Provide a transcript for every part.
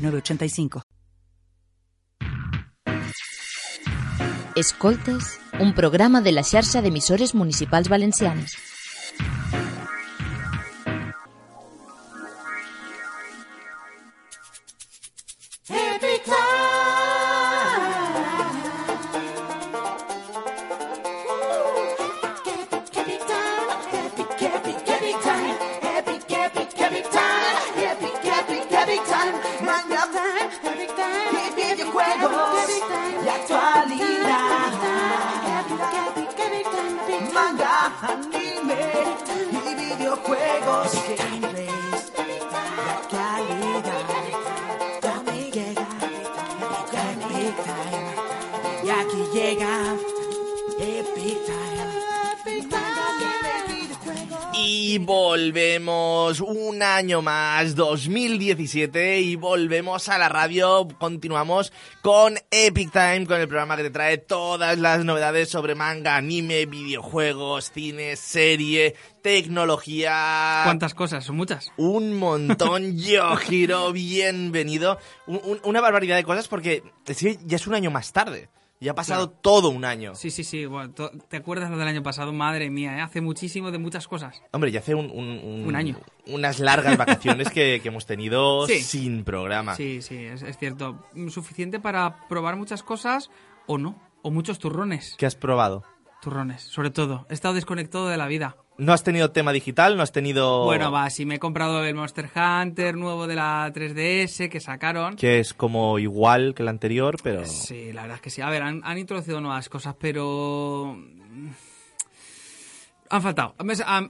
906985. Escoltes, un programa de la xarxa d'emissores municipals valencianes. Y volvemos un año más, 2017, y volvemos a la radio. Continuamos con Epic Time, con el programa que te trae todas las novedades sobre manga, anime, videojuegos, cine, serie, tecnología. ¿Cuántas cosas? Son muchas. Un montón, yo giro, bienvenido. Un- un- una barbaridad de cosas porque es que ya es un año más tarde. Ya ha pasado Claro. todo un año. Sí, sí, sí. bueno, ¿Te acuerdas lo del año pasado? Madre mía, ¿eh? hace muchísimo de muchas cosas. Hombre, ya hace un, un- Un año. Unas largas vacaciones que, que hemos tenido Sí. sin programa. Sí, sí, es, es cierto. Suficiente para probar muchas cosas o no. O muchos turrones. ¿Qué has probado? Turrones, sobre todo. He estado desconectado de la vida. ¿No has tenido tema digital? ¿No has tenido...? Bueno, va, si me he comprado el Monster Hunter nuevo de la 3DS que sacaron. Que es como igual que el anterior, pero... Sí, la verdad es que sí. A ver, han, han introducido nuevas cosas, pero... mm, Han faltado.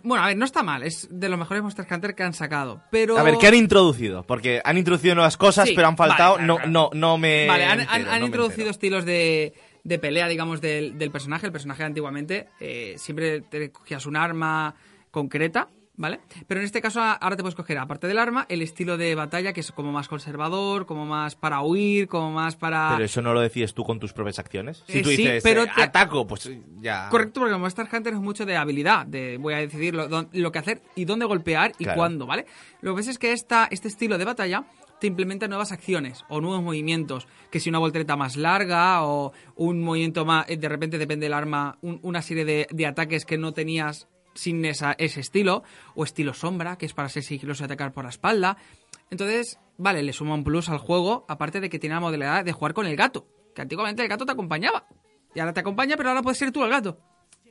Bueno, a ver, no está mal. Es de los mejores Monster Hunter que han sacado. Pero... A ver, ¿qué han introducido? Porque han introducido nuevas cosas, Sí, pero han faltado... vale, no, claro, no, no me Vale, han, entero, han- han no me introducido estilos de, de pelea, digamos, del, del personaje. El personaje antiguamente eh, siempre te cogías un arma concreta, ¿vale? Pero en este caso ahora te puedes coger, aparte del arma, el estilo de batalla que es como más conservador, como más para huir, como más para... Pero eso no lo decides tú con tus propias acciones. Si Eh, tú sí, dices, pero eh, te- ataco, pues ya... Correcto, porque Monster Hunter es mucho de habilidad, de voy a decidir lo, lo que hacer y dónde golpear y Claro. cuándo, ¿vale? Lo que pasa es que esta, este estilo de batalla te implementa nuevas acciones o nuevos movimientos, que si una voltereta más larga o un movimiento más, eh, de repente depende del arma, un- una serie de, ataques que no tenías sin ese estilo, o estilo sombra, que es para ser sigiloso y atacar por la espalda. Entonces, vale, le suma un plus al juego, aparte de que tiene la modalidad de jugar con el gato, que antiguamente el gato te acompañaba. Y ahora te acompaña, pero ahora puedes ser tú el gato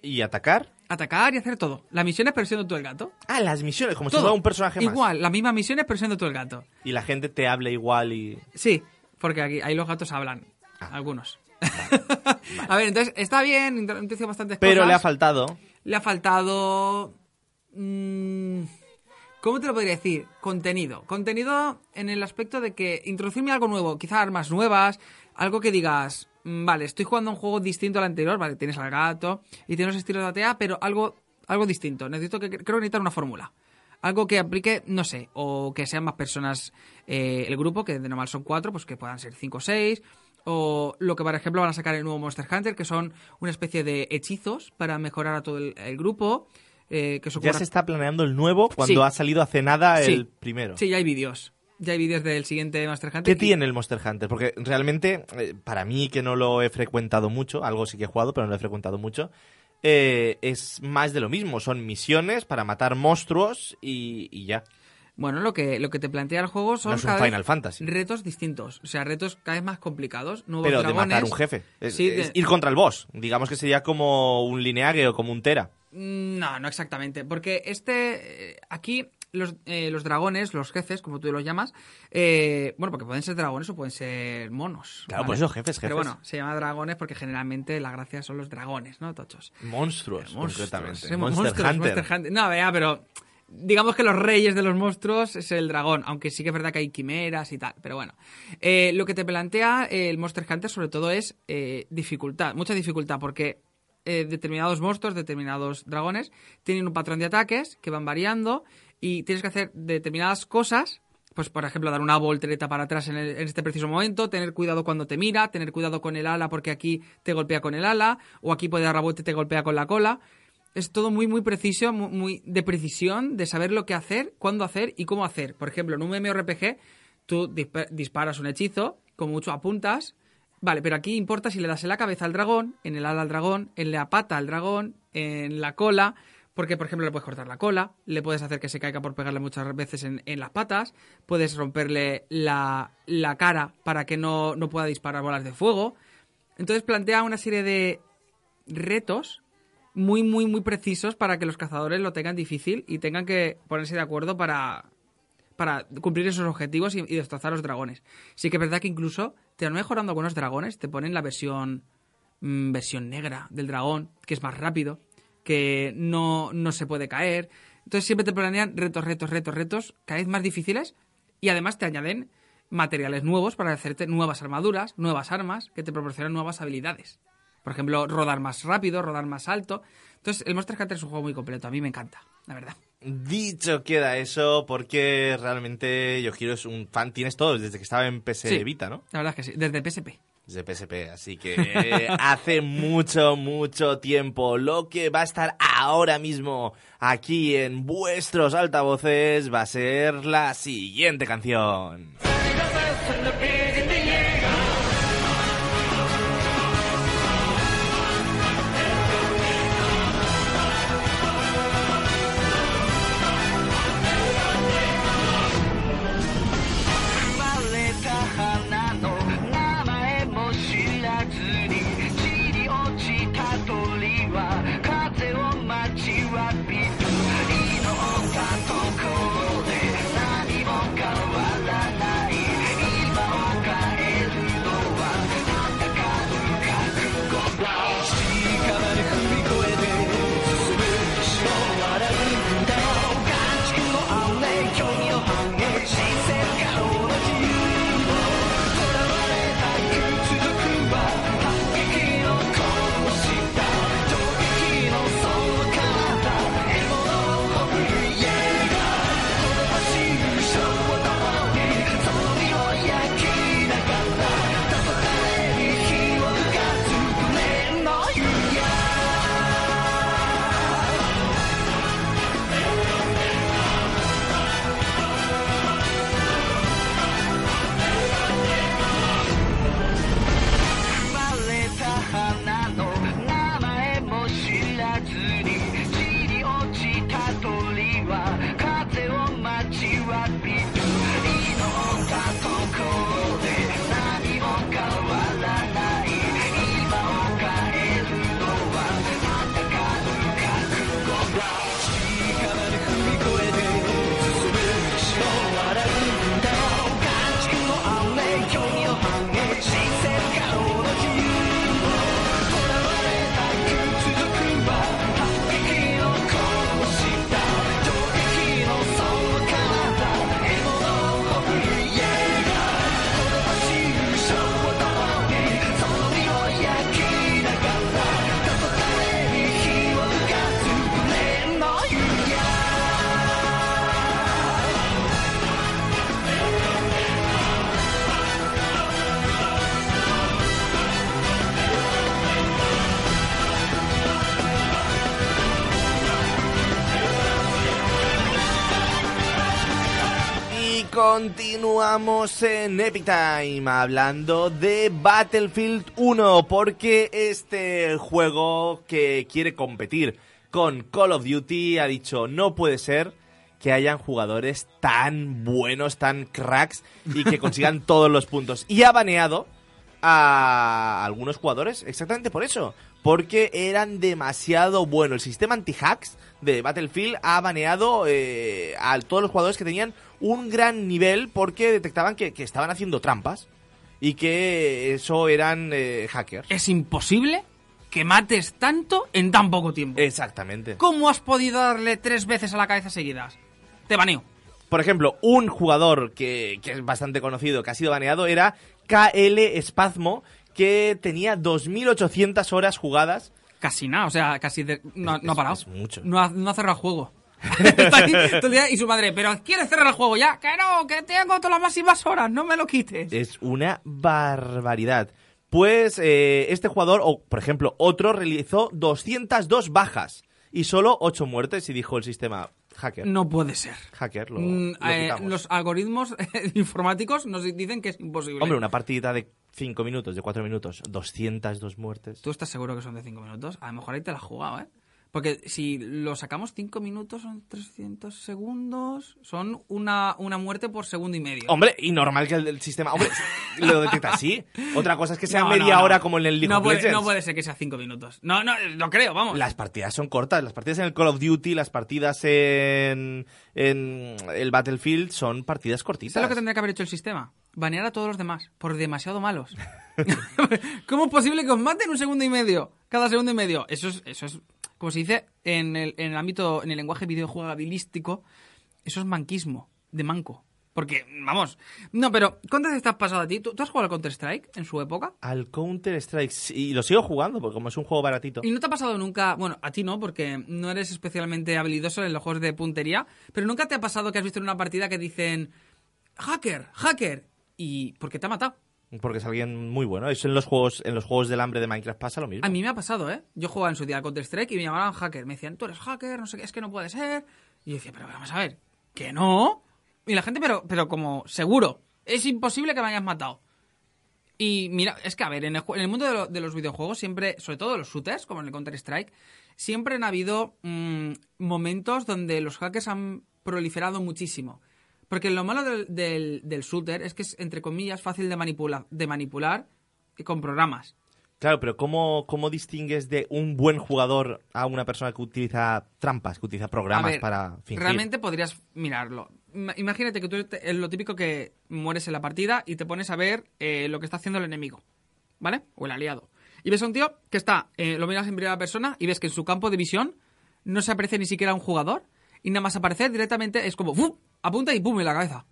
¿Y atacar? atacar y hacer todo. Las misiones, pero siendo tú el gato. Ah, las misiones, como si Todo. fuera un personaje más. Igual, las mismas misiones, pero siendo tú el gato. Y la gente te habla igual y... Sí, porque aquí ahí los gatos hablan. Ah. Algunos. A ver, entonces está bien, introduce bastantes Pero cosas. le ha faltado... Le ha faltado. mm, ¿Cómo te lo podría decir? Contenido. Contenido en el aspecto de que introducirme algo nuevo, quizá armas nuevas, algo que digas, vale, estoy jugando un juego distinto al anterior, vale, tienes al gato y tienes los estilos de ATA, pero algo, algo distinto. Necesito que, creo que necesitar una fórmula. Algo que aplique, no sé, o que sean más personas eh, el grupo, que de normal son cuatro, pues que puedan ser cinco o seis. O lo que, por ejemplo, van a sacar el nuevo Monster Hunter, que son una especie de hechizos para mejorar a todo el, el grupo. eh, que Ya se está planeando el nuevo cuando Sí. ha salido hace nada Sí. el primero. Sí, ya hay vídeos. Ya hay vídeos del siguiente Monster Hunter. ¿Qué y- tiene el Monster Hunter? Porque realmente, eh, para mí que no lo he frecuentado mucho, algo sí que he jugado, pero no lo he frecuentado mucho, eh, es más de lo mismo. Son misiones para matar monstruos y, y ya. Bueno, lo que, lo que te plantea el juego son No es un cada vez Final Fantasy. retos distintos. O sea, retos cada vez más complicados. Nuevos Pero de dragones. matar un jefe. Es, Sí, es de- ir contra el boss. Digamos que sería como un lineaje o como un Tera. Mm, No, no exactamente. Porque este. eh, Aquí. Los, eh, los dragones, los jefes, como tú los llamas, eh, bueno, porque pueden ser dragones o pueden ser monos. Claro, por eso jefes, Pero jefes. bueno, se llama dragones porque generalmente la gracia son los dragones, ¿no? Tochos. Monstruos, Monstruos, concretamente. sí, Monster monstruos, Hunter. Monster Hunter. No, vea, pero digamos que los reyes de los monstruos es el dragón, aunque sí que es verdad que hay quimeras y tal, pero bueno. Eh, lo que te plantea el Monster Hunter sobre todo es eh, dificultad, mucha dificultad, porque eh, determinados monstruos, determinados dragones, tienen un patrón de ataques que van variando y tienes que hacer determinadas cosas. Pues, por ejemplo, dar una voltereta para atrás en, el- en este preciso momento, tener cuidado cuando te mira, tener cuidado con el ala porque aquí te golpea con el ala, o aquí puede dar la vuelta y te golpea con la cola. Es todo muy, muy preciso, muy, de precisión, de saber lo que hacer, cuándo hacer y cómo hacer. Por ejemplo, en un MMORPG, tú dispa- disparas un hechizo, como mucho apuntas, Vale, pero aquí importa si le das en la cabeza al dragón, en el ala al dragón, en la pata al dragón, en la cola, porque por ejemplo le puedes cortar la cola, le puedes hacer que se caiga por pegarle muchas veces en, en las patas, puedes romperle la, la cara para que no, no pueda disparar bolas de fuego. Entonces plantea una serie de retos muy, muy, muy precisos para que los cazadores lo tengan difícil y tengan que ponerse de acuerdo para, para cumplir esos objetivos y, destrozar los dragones. Sí que es verdad que incluso te van mejorando algunos dragones, te ponen la versión mm, versión negra del dragón, que es más rápido, que no, no se puede caer. Entonces siempre te planean retos, retos, retos, retos, cada vez más difíciles y además te añaden materiales nuevos para hacerte nuevas armaduras, nuevas armas, que te proporcionan nuevas habilidades. Por ejemplo, rodar más rápido, rodar más alto. Entonces, el Monster Hunter es un juego muy completo. A mí me encanta, la verdad. Dicho queda eso, porque realmente Yojiro es un fan, tienes todos, desde que estaba en PS Sí. Vita, ¿no? La verdad es que sí. Desde PSP. Desde PSP, así que hace mucho, mucho tiempo. Lo que va a estar ahora mismo aquí en vuestros altavoces va a ser la siguiente canción. Continuamos en Epic Time hablando de Battlefield 1 porque este juego que quiere competir con Call of Duty ha dicho no puede ser que hayan jugadores tan buenos, tan cracks y que consigan todos los puntos. Y ha baneado a algunos jugadores exactamente por eso. Porque eran demasiado buenos. El sistema anti-hacks de Battlefield ha baneado eh, a todos los jugadores que tenían un gran nivel porque detectaban que, que estaban haciendo trampas y que eso eran eh, hackers. Es imposible que mates tanto en tan poco tiempo. Exactamente. ¿Cómo has podido darle tres veces a la cabeza seguidas? Te baneo. Por ejemplo, un jugador que, que es bastante conocido, que ha sido baneado, era KL Spazmo, que tenía 2.800 horas jugadas. Casi nada, o sea, casi de- no, Es- no ha parado. es mucho. No ha, no ha cerrado el juego. Está ahí todo el día y su madre, pero ¿quieres cerrar el juego ya? Que no, que tengo todas las máximas horas, no me lo quites. Es una barbaridad. Pues eh, este jugador, o por ejemplo otro, realizó 202 bajas y solo 8 muertes y dijo el sistema hacker. No puede ser. Hacker, lo, Mm, lo eh, los algoritmos informáticos nos dicen que es imposible. Hombre, una partida de 5 minutos, de 4 minutos, 202 muertes. ¿Tú estás seguro que son de 5 minutos? A lo mejor ahí te la has jugado, ¿eh? Porque si lo sacamos 5 minutos son 300 segundos, son una, una muerte por segundo y medio. Hombre, y normal que el, el sistema. Hombre, lo detecta así. Otra cosa es que sea No, media no, no. hora como en el League no of puede, Legends. No puede ser que sea 5 minutos. No, no, lo creo, vamos. Las partidas son cortas. Las partidas en el Call of Duty, las partidas en, en el Battlefield son partidas cortitas. ¿Sabes lo que tendría que haber hecho el sistema? Banear a todos los demás, por demasiado malos. ¿Cómo es posible que os maten un segundo y medio? Cada segundo y medio. Eso es, eso es como se dice en el, en el ámbito, en el lenguaje videojuegabilístico, eso es manquismo, de manco. Porque, vamos, no, pero ¿cuántas veces te has pasado a ti? ¿Tú, tú has jugado al Counter-Strike en su época? Al Counter-Strike, sí, y lo sigo jugando, porque como es un juego baratito. ¿Y no te ha pasado nunca, bueno, a ti no, porque no eres especialmente habilidoso en los juegos de puntería, pero nunca te ha pasado que has visto en una partida que dicen, hacker, hacker, y porque te ha matado? Porque es alguien muy bueno. Eso en los juegos, en los juegos del hambre de Minecraft pasa lo mismo. A mí me ha pasado, ¿eh? Yo jugaba en su día al Counter-Strike y me llamaban hacker. Me decían, tú eres hacker, no sé qué, es que no puede ser. Y yo decía, pero vamos a ver, que no. Y la gente, pero, pero como, seguro, es imposible que me hayas matado. Y mira, es que a ver, en el, en el mundo de, lo- de los videojuegos siempre, sobre todo los shooters, como en el Counter-Strike, siempre han habido mm, momentos donde los hackers han proliferado muchísimo. Porque lo malo del, del- del shooter es que es, entre comillas, fácil de, manipula- de manipular y con programas. Claro, pero ¿cómo, ¿cómo distingues de un buen jugador a una persona que utiliza trampas, que utiliza A programas ver, para fingir? Realmente podrías mirarlo. Ima- Imagínate que tú es lo típico que mueres en la partida y te pones a ver eh, lo que está haciendo el enemigo, ¿vale? O el aliado. Y ves a un tío que está, eh, lo miras en primera persona y ves que en su campo de visión no se aparece ni siquiera un jugador y nada más aparecer directamente es como ¡fum! Apunta y pum en la cabeza.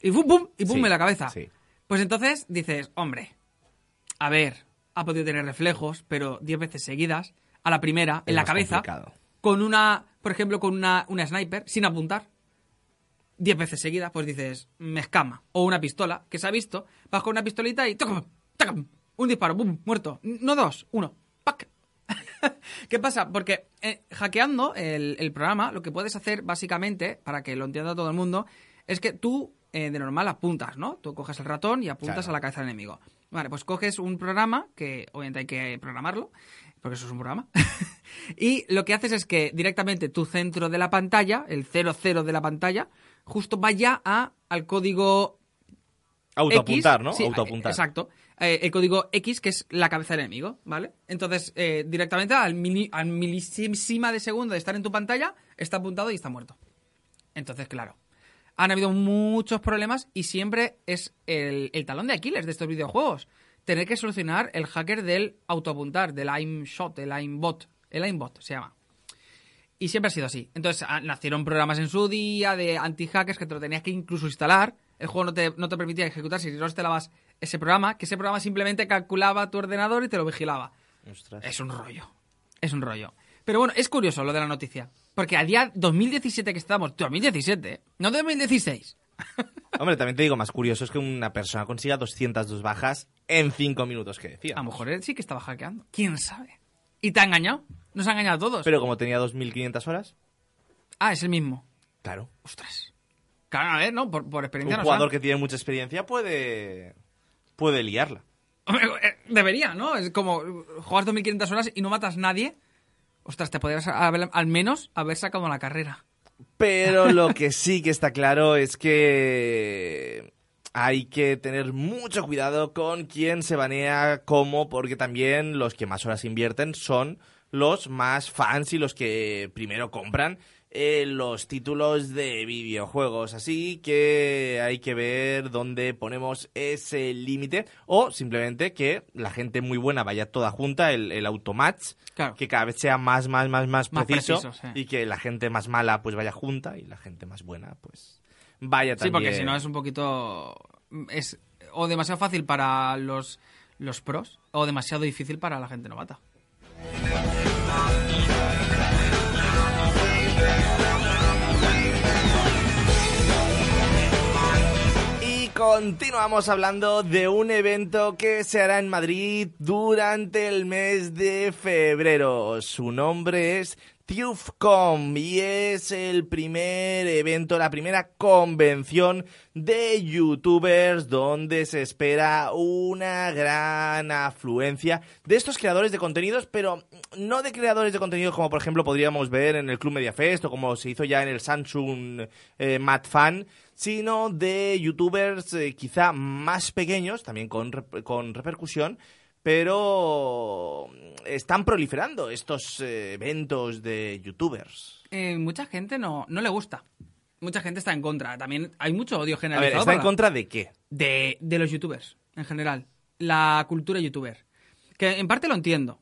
Y pum, pum, y pum Sí, en la cabeza. sí. Pues entonces dices, hombre, a ver, ha podido tener reflejos, pero 10 veces seguidas, a la primera, Es en la cabeza, complicado. con una, por ejemplo, con una, una sniper, sin apuntar, 10 veces seguidas, pues dices, me escama. O una pistola, que se ha visto, vas con una pistolita y ¡tocam! ¡tocam! Un disparo, ¡bum! Muerto. No dos, uno. ¿Qué pasa? Porque eh, hackeando el, el programa, lo que puedes hacer básicamente, para que lo entienda todo el mundo, es que tú eh, de normal apuntas, ¿no? Tú coges el ratón y apuntas Claro. a la cabeza del enemigo. Vale, pues coges un programa, que obviamente hay que programarlo, porque eso es un programa. y lo que haces es que directamente tu centro de la pantalla, el 00 de la pantalla, justo vaya a, al código Autoapuntar, X, ¿no? sí, Autoapuntar. Exacto. Eh, el código X, que es la cabeza del enemigo, ¿vale? Entonces, eh, directamente al, mili- al milísima de segundo de estar en tu pantalla, está apuntado y está muerto. Entonces, claro, han habido muchos problemas y siempre es el, talón de Aquiles de estos videojuegos. Tener que solucionar el hacker del autoapuntar, del aim shot, el aimbot. El aimbot se llama. Y siempre ha sido así. Entonces, ah, nacieron programas en su día de anti-hackers que te lo tenías que incluso instalar. El juego no te, no te permitía ejecutar si no instalabas ese programa, que ese programa simplemente calculaba tu ordenador y te lo vigilaba. Ostras. Es un rollo. Es un rollo. Pero bueno, es curioso lo de la noticia. Porque a día 2017 que estamos, 2017, ¿eh? no 2016. Hombre, también te digo, más curioso es que una persona consiga 202 bajas en 5 minutos, que decía. A lo mejor él sí que estaba hackeando. ¿Quién sabe? ¿Y te ha engañado? Nos ha engañado a todos. Pero como tenía 2.500 horas, Ah, es el mismo. claro. Ostras. Claro, a ver, ¿no? Por, por experiencia Un jugador que tiene mucha experiencia puede, puede liarla. Eh, Debería, ¿no? Es como juegas 2.500 horas y no matas nadie. Ostras, te podrías haber- al menos haber sacado la carrera. Pero lo que sí que está claro es que hay que tener mucho cuidado con quién se banea cómo, porque también los que más horas invierten son los más fans y los que primero compran eh, los títulos de videojuegos. Así que hay que ver dónde ponemos ese límite o simplemente que la gente muy buena vaya toda junta, el, el automatch, Claro. que cada vez sea más, más, más, más, Más preciso, preciso, sí. y que la gente más mala pues vaya junta y la gente más buena pues vaya Sí, también. porque si no es un poquito... Es o demasiado fácil para los, los pros o demasiado difícil para la gente novata. Continuamos hablando de un evento que se hará en Madrid durante el mes de febrero. Su nombre es TIUFCOM y es el primer evento, la primera convención de youtubers donde se espera una gran afluencia de estos creadores de contenidos, pero no de creadores de contenidos como por ejemplo podríamos ver en el Club Mediafest o como se hizo ya en el Samsung eh, Mad Fan, sino de youtubers eh, quizá más pequeños, también con, con repercusión, pero están proliferando estos eh, eventos de youtubers. Eh, mucha gente no, no le gusta. Mucha gente está en contra. También hay mucho odio A ver, generalizado ¿está en la- contra de qué? de, de los youtubers, en general. La cultura youtuber. Que en parte lo entiendo,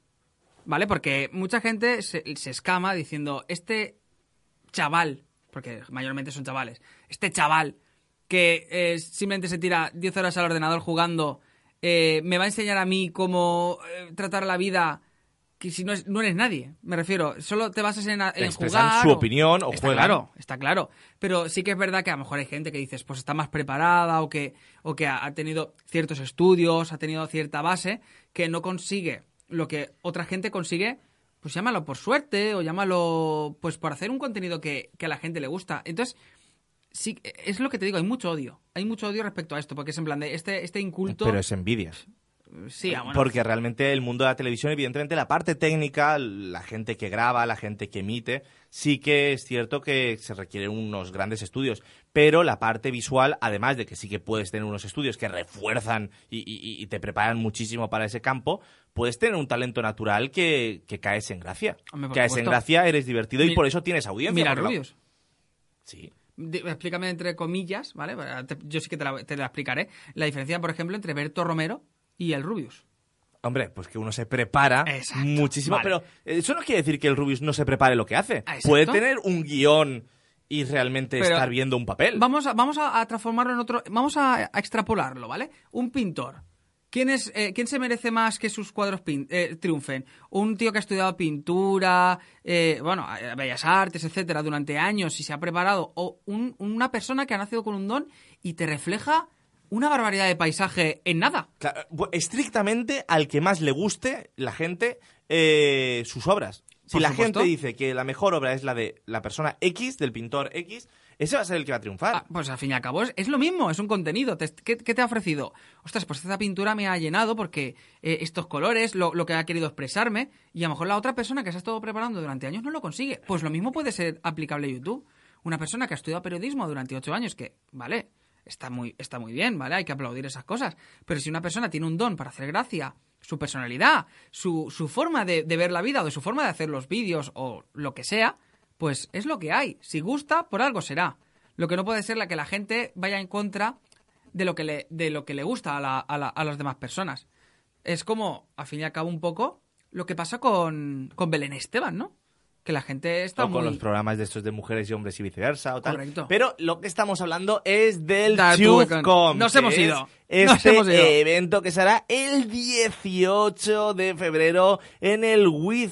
¿vale? Porque mucha gente se, se escama diciendo, este chaval, porque mayormente son chavales, este chaval que eh, simplemente se tira 10 horas al ordenador jugando, eh, me va a enseñar a mí cómo eh, tratar la vida que si no, es, no eres nadie, me refiero, solo te basas en, en jugar. su opinión o está juegan. Claro, está claro. Pero sí que es verdad que a lo mejor hay gente que dices, pues está más preparada o que, o que ha, ha tenido ciertos estudios, ha tenido cierta base, que no consigue lo que otra gente consigue, pues llámalo por suerte o llámalo pues por hacer un contenido que, que a la gente le gusta. Entonces, sí, es lo que te digo, hay mucho odio. Hay mucho odio respecto a esto, porque es en plan de este, este inculto... Pero es envidia. Sí, ah, bueno. Porque realmente el mundo de la televisión, evidentemente, la parte técnica, la gente que graba, la gente que emite, sí que es cierto que se requieren unos grandes estudios. Pero la parte visual, además de que sí que puedes tener unos estudios que refuerzan y, y- y te preparan muchísimo para ese campo, puedes tener un talento natural que, que caes en gracia. Hombre, caes en gracia, eres divertido y por eso tienes audiencia. Mira, Rubius. Sí. Explícame entre comillas, ¿vale? Te- Yo sí que te la, te la explicaré. La diferencia, por ejemplo, entre Berto Romero y el Rubius. Hombre, pues que uno se prepara Exacto, muchísimo, vale. pero eso no quiere decir que el Rubius no se prepare lo que hace. Exacto. Puede tener un guion y realmente Pero estar viendo un papel. Vamos a, vamos a, a transformarlo en otro. Vamos a, a extrapolarlo, ¿vale? Un pintor. ¿Quién, es, eh, ¿Quién se merece más que sus cuadros pin- eh, triunfen? Un tío que ha estudiado pintura, eh, bueno, eh, bellas artes, etcétera, durante años y se ha preparado. O un- una persona que ha nacido con un don y te refleja una barbaridad de paisaje en nada. Claro, bu- estrictamente al que más le guste la gente eh, sus obras. Si Por la supuesto. gente dice que la mejor obra es la de la persona X, del pintor X, ese va a ser el que va a triunfar. Ah, pues al fin y al cabo es, es lo mismo, es un contenido. Te- ¿qué, te ha ofrecido? Ostras, pues esta pintura me ha llenado porque eh, estos colores, lo, que ha querido expresarme, y a lo mejor la otra persona que se ha estado preparando durante años no lo consigue. Pues lo mismo puede ser aplicable a YouTube. Una persona que ha estudiado periodismo durante ocho años, que, vale, está muy, está muy bien, ¿vale? Hay que aplaudir esas cosas. Pero si una persona tiene un don para hacer gracia, su personalidad, su, su forma de, de ver la vida o de su forma de hacer los vídeos o lo que sea, pues es lo que hay. Si gusta, por algo será. Lo que no puede ser la que la gente vaya en contra de lo que le, de lo que le gusta a, la- a la- a las demás personas. Es como, al fin y al cabo, un poco lo que pasa con, con Belén Esteban, ¿no? Que la gente está o con los programas de estos de mujeres y hombres y viceversa o tal. Correcto. Pero lo que estamos hablando es del TubeCom. nos hemos es ido. Este Nos hemos ido. evento que será el 18 de febrero en el With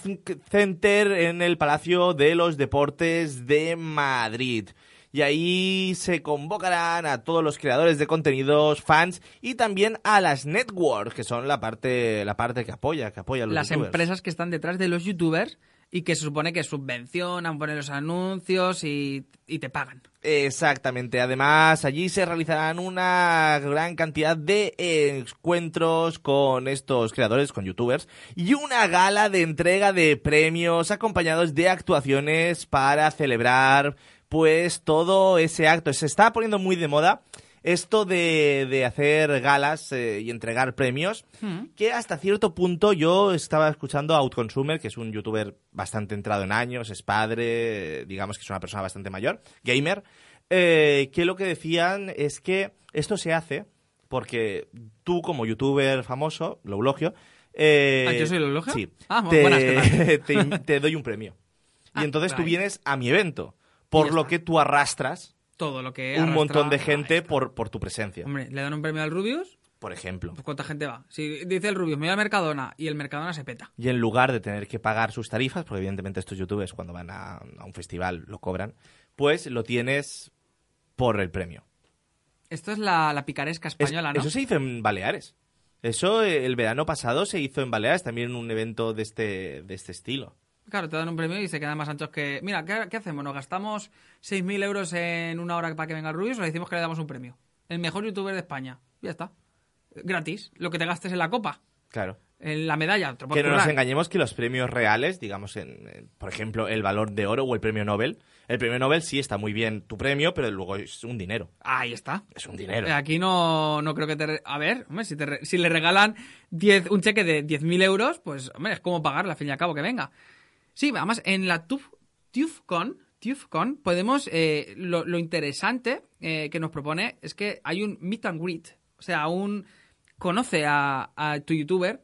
Center en el Palacio de los Deportes de Madrid. Y ahí se convocarán a todos los creadores de contenidos, fans y también a las networks, que son la parte, la parte que apoya, que apoya a los las youtubers. empresas que están detrás de los youtubers y que se supone que subvencionan, ponen los anuncios y, y te pagan. Exactamente. Además, allí se realizarán una gran cantidad de encuentros con estos creadores, con youtubers, y una gala de entrega de premios acompañados de actuaciones para celebrar, pues, todo ese acto. Se está poniendo muy de moda esto de, de hacer galas eh, y entregar premios, que hasta cierto punto yo estaba escuchando a Outconsumer, que es un youtuber bastante entrado en años, es padre, digamos que es una persona bastante mayor, gamer, eh, que lo que decían es que esto se hace porque tú como youtuber famoso, lo eulogio, eh, ¿Ah, yo soy el eulogio? Sí. Ah, te, buenas, ¿qué te, te doy un premio. Ah, y entonces tú vienes a mi evento, por lo que tú arrastras Todo lo que un montón de gente por, por tu presencia, Hombre, le dan un premio al Rubius, por ejemplo. pues ¿cuánta gente va? Si dice el Rubius, me voy al Mercadona y el Mercadona se peta. Y en lugar de tener que pagar sus tarifas, porque evidentemente estos youtubers cuando van a, a un festival lo cobran, pues lo tienes por el premio. Esto es la, la picaresca Es- española, ¿no? Eso se hizo en Baleares. Eso el verano pasado se hizo en Baleares, también en un evento de este, de este estilo. Claro, te dan un premio y se quedan más anchos que... Mira, ¿qué, qué hacemos? ¿Nos gastamos 6.000 euros en una hora para que venga Rubius o le decimos que le damos un premio? El mejor youtuber de España. Ya está. Gratis. Lo que te gastes en la copa. Claro. En la medalla. te Que no nos engañemos que los premios reales, digamos, en, en, por ejemplo, el valor de oro o el premio Nobel, el premio Nobel sí está muy bien tu premio, pero luego es un dinero. Ahí está. Es un dinero. Eh, Aquí no, no creo que te... A ver, hombre, si, te si le regalan 10, un cheque de 10.000 euros, pues, hombre, es como pagarle al fin y al cabo que venga. Sí, además, en la TUF, TUFCon, TUFCon podemos... eh, lo, lo interesante eh, que nos propone es que hay un meet and greet. O sea, un... Conoce a, tu youtuber.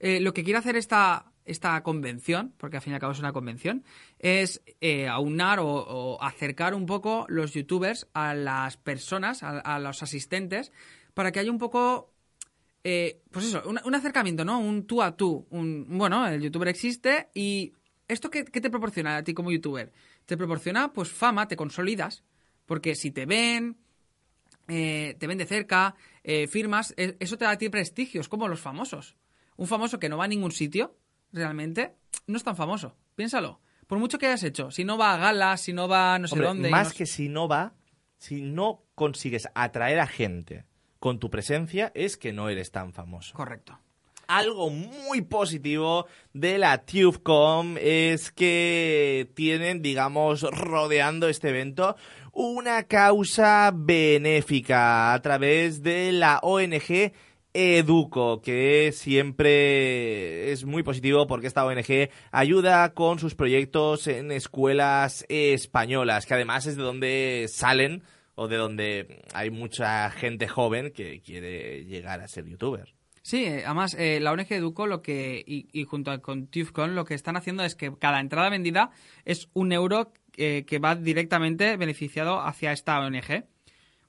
Eh, lo que quiere hacer esta, esta convención, porque al fin y al cabo es una convención, es aunar o, acercar un poco los youtubers a las personas, a, los asistentes, para que haya un poco eh, pues eso, un, acercamiento, ¿no? Un tú a tú. Bueno, el youtuber existe y ¿esto qué, qué te proporciona a ti como youtuber? Te proporciona, pues, fama, te consolidas, porque si te ven, eh, te ven de cerca, eh, firmas, eh, eso te da a ti prestigio, es como los famosos. Un famoso que no va a ningún sitio, realmente, no es tan famoso. Piénsalo. Por mucho que hayas hecho, si no va a galas, si no va a no sé Hombre, dónde. más no- que si no va, si no consigues atraer a gente con tu presencia, es que no eres tan famoso. Correcto. Algo muy positivo de la TubeCom es que tienen, digamos, rodeando este evento una causa benéfica a través de la ONG Educo, que siempre es muy positivo porque esta ONG ayuda con sus proyectos en escuelas españolas, que además es de donde salen o de donde hay mucha gente joven que quiere llegar a ser youtuber. Sí, eh, además eh, la ONG Educo lo que y, y junto a- con TÜVCon lo que están haciendo es que cada entrada vendida es un euro eh, que va directamente beneficiado hacia esta ONG.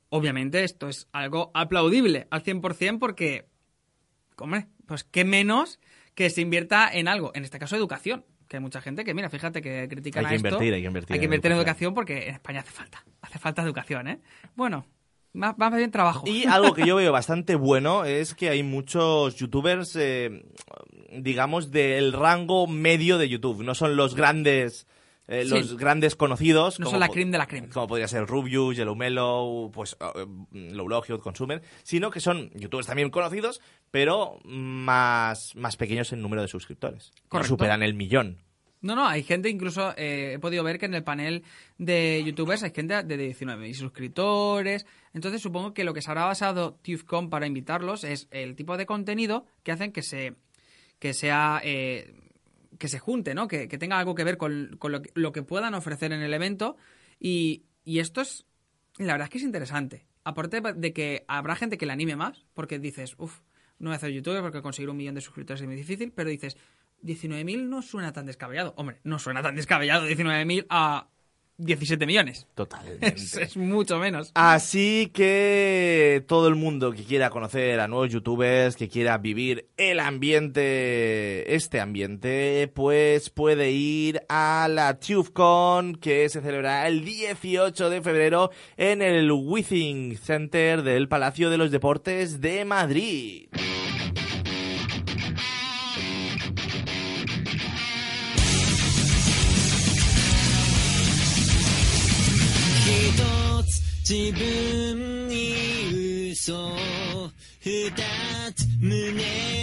Obviamente esto es algo aplaudible al 100% porque, hombre, pues qué menos que se invierta en algo, en este caso educación. Que hay mucha gente que, mira, fíjate que critican Hay a que esto. invertir, hay que invertir Hay que en invertir en educación. educación porque en España hace falta. Hace falta educación, ¿eh? Bueno, más, más bien trabajo. Y algo que yo veo bastante bueno es que hay muchos youtubers, eh, digamos, del rango medio de YouTube. No son los grandes, eh, Sí. los grandes conocidos. No como son la cream de la cream. Como podría ser Rubius, Yellow Mellow, pues eh, Lowlogio, Consumer, sino que son youtubers también conocidos, pero más, más pequeños en número de suscriptores. No Correcto. superan el millón. No, no, hay gente, incluso eh, he podido ver que en el panel de youtubers hay gente de 19 suscriptores. Entonces supongo que lo que se habrá basado TÜVCom para invitarlos es el tipo de contenido que hacen que se que sea eh, que se junte, ¿no? Que, que tenga algo que ver con, con lo, que, lo que puedan ofrecer en el evento. Y, y esto es, la verdad es que es interesante. Aparte de que habrá gente que le anime más, porque dices, uff, no voy a hacer youtuber porque conseguir un millón de suscriptores es muy difícil, pero dices, 19.000 no suena tan descabellado. Hombre, no suena tan descabellado 19.000 a 17 millones. Totalmente. Es, es mucho menos. Así que todo el mundo que quiera conocer a nuevos youtubers, que quiera vivir el ambiente, este ambiente, pues puede ir a la TubeCon que se celebrará el 18 de febrero en el Withing Center del Palacio de los Deportes de Madrid. "自分に嘘二つ胸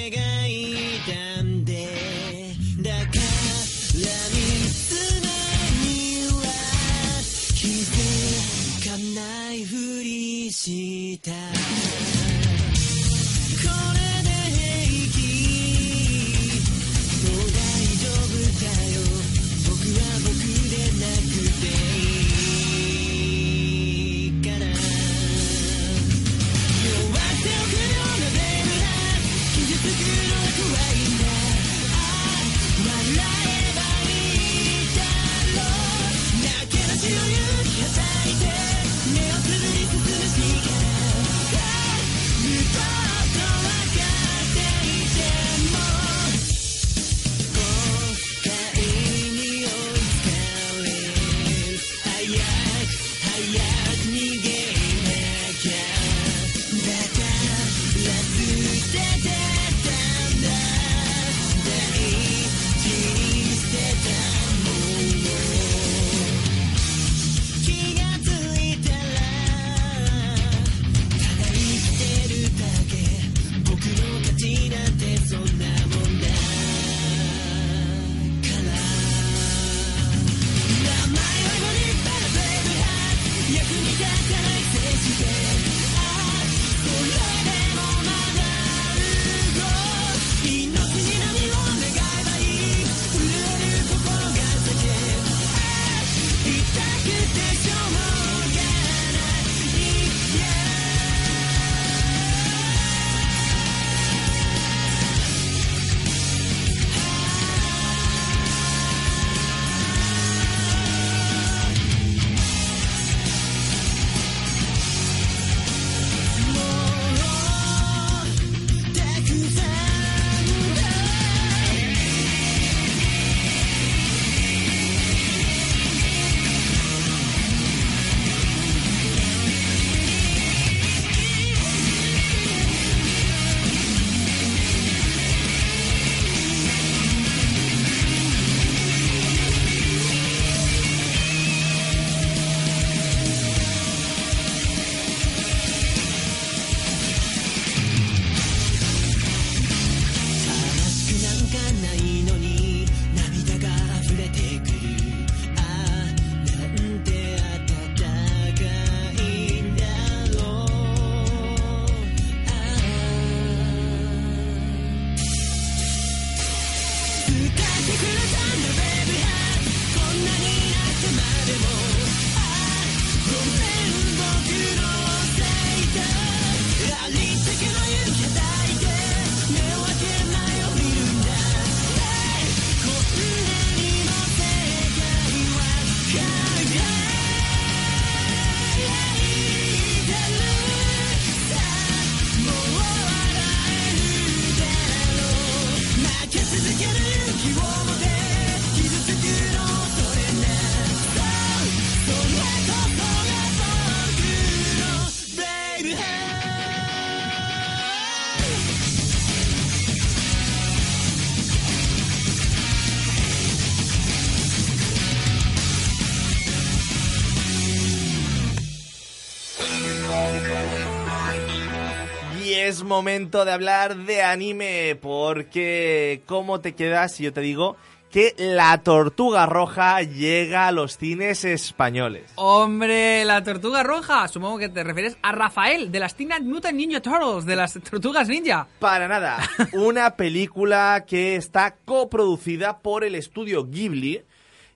es momento de hablar de anime, porque ¿cómo te quedas si yo te digo que La Tortuga Roja llega a los cines españoles? Hombre, la tortuga roja. Supongo que te refieres a Rafael, de las Teenage Mutant Ninja Turtles, de las tortugas ninja. Para nada, una película que está coproducida por el estudio Ghibli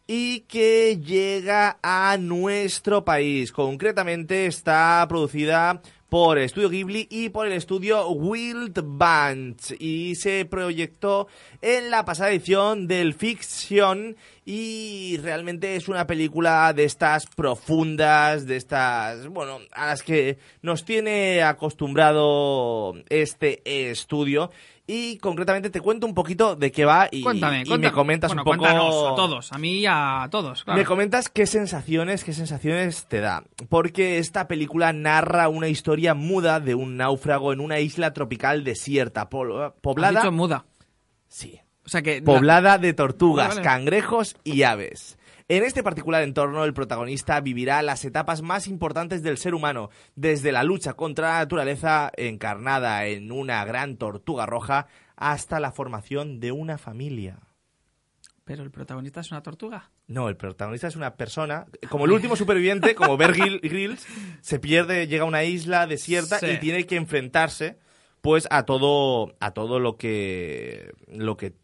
y que llega a nuestro país. Concretamente está producida por el estudio Ghibli y por el estudio Wild Bunch. Y se proyectó en la pasada edición del Fiction y realmente es una película de estas profundas, de estas, bueno, a las que nos tiene acostumbrado este estudio y concretamente te cuento un poquito de qué va y, Cuéntame, y cuéntame. me comentas Bueno, un poco cuéntanos a todos, a mí y a todos. claro. me comentas qué sensaciones, qué sensaciones te da. Porque esta película narra una historia muda de un náufrago en una isla tropical desierta, Has poblada. dicho muda. Sí. O sea que... Poblada de tortugas, Vale, vale. cangrejos y aves. En este particular entorno, el protagonista vivirá las etapas más importantes del ser humano, desde la lucha contra la naturaleza encarnada en una gran tortuga roja hasta la formación de una familia. Pero el protagonista es una tortuga. No, el protagonista es una persona, como el último superviviente, como Bear Grylls, se pierde, llega a una isla desierta Sí. y tiene que enfrentarse, pues, a todo, a todo lo que, lo que